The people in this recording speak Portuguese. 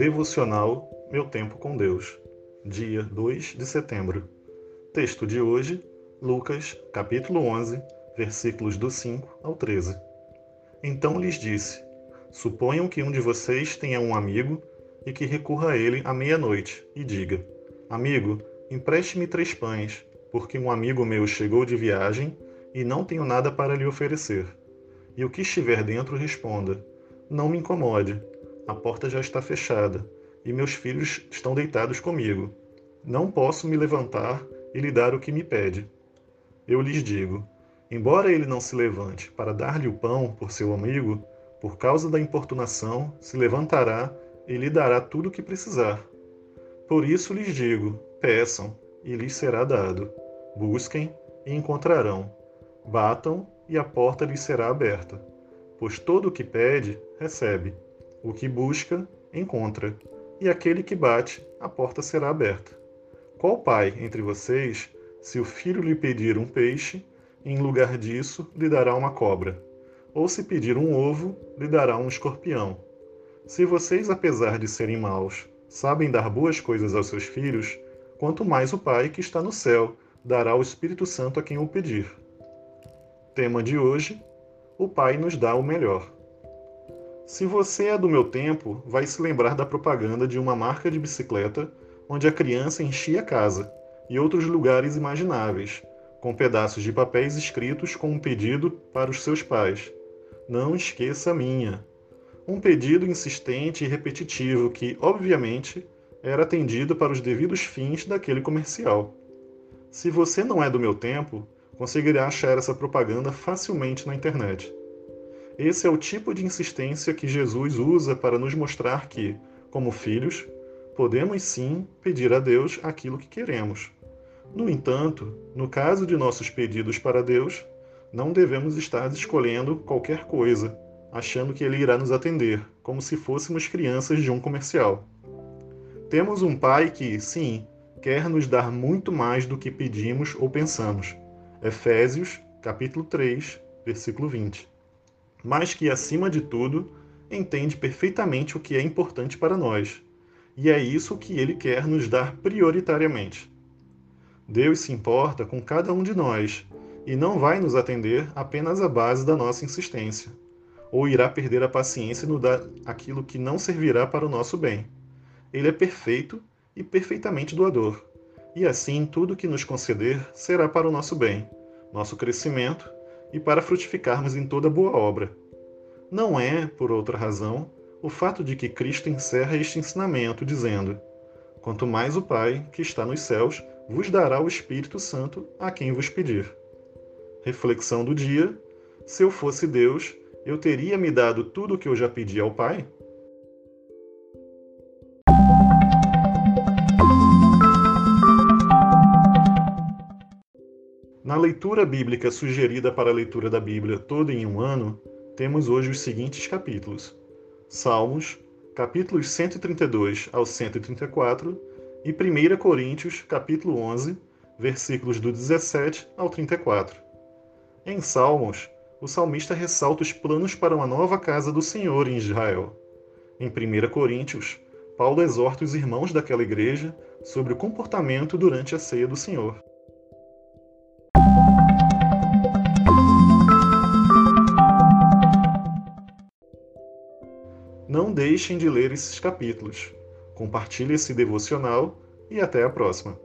Devocional Meu Tempo com Deus, dia 2 de setembro. Texto de hoje, Lucas, capítulo 11, versículos do 5 ao 13. Então lhes disse: Suponham que um de vocês tenha um amigo e que recorra a ele à meia-noite e diga: Amigo, empreste-me três pães, porque um amigo meu chegou de viagem e não tenho nada para lhe oferecer. E o que estiver dentro responda: Não me incomode, a porta já está fechada e meus filhos estão deitados comigo. Não posso me levantar e lhe dar o que me pede. Eu lhes digo: embora ele não se levante para dar-lhe o pão por seu amigo, por causa da importunação, se levantará e lhe dará tudo o que precisar. Por isso lhes digo: peçam, e lhes será dado. Busquem e encontrarão. Batam, e a porta lhes será aberta. Pois todo o que pede, recebe. O que busca, encontra. E aquele que bate, a porta será aberta. Qual pai entre vocês, se o filho lhe pedir um peixe, em lugar disso lhe dará uma cobra? Ou se pedir um ovo, lhe dará um escorpião? Se vocês, apesar de serem maus, sabem dar boas coisas aos seus filhos, quanto mais o Pai que está no céu dará o Espírito Santo a quem o pedir. Tema de hoje: O Pai nos dá o melhor. Se você é do meu tempo, vai se lembrar da propaganda de uma marca de bicicleta onde a criança enchia a casa e outros lugares imagináveis, com pedaços de papéis escritos com um pedido para os seus pais. Não esqueça a minha. Um pedido insistente e repetitivo que, obviamente, era atendido para os devidos fins daquele comercial. Se você não é do meu tempo, conseguirá achar essa propaganda facilmente na internet. Esse é o tipo de insistência que Jesus usa para nos mostrar que, como filhos, podemos sim pedir a Deus aquilo que queremos. No entanto, no caso de nossos pedidos para Deus, não devemos estar escolhendo qualquer coisa, achando que Ele irá nos atender, como se fôssemos crianças de um comercial. Temos um Pai que, sim, quer nos dar muito mais do que pedimos ou pensamos. Efésios, capítulo 3, versículo 20. Mas que, acima de tudo, entende perfeitamente o que é importante para nós. E é isso que ele quer nos dar prioritariamente. Deus se importa com cada um de nós e não vai nos atender apenas à base da nossa insistência, ou irá perder a paciência nos dar aquilo que não servirá para o nosso bem. Ele é perfeito e perfeitamente doador e assim tudo que nos conceder será para o nosso bem, nosso crescimento e para frutificarmos em toda boa obra. Não é, por outra razão, o fato de que Cristo encerra este ensinamento dizendo: Quanto mais o Pai, que está nos céus, vos dará o Espírito Santo a quem vos pedir. Reflexão do dia: Se eu fosse Deus, eu teria me dado tudo o que eu já pedi ao Pai? Na leitura bíblica sugerida para a leitura da Bíblia toda em um ano, temos hoje os seguintes capítulos: Salmos, capítulos 132 ao 134, e 1 Coríntios, capítulo 11, versículos do 17 ao 34. Em Salmos, o salmista ressalta os planos para uma nova casa do Senhor em Israel. Em 1 Coríntios, Paulo exorta os irmãos daquela igreja sobre o comportamento durante a ceia do Senhor. Não deixem de ler esses capítulos. Compartilhe esse devocional e até a próxima.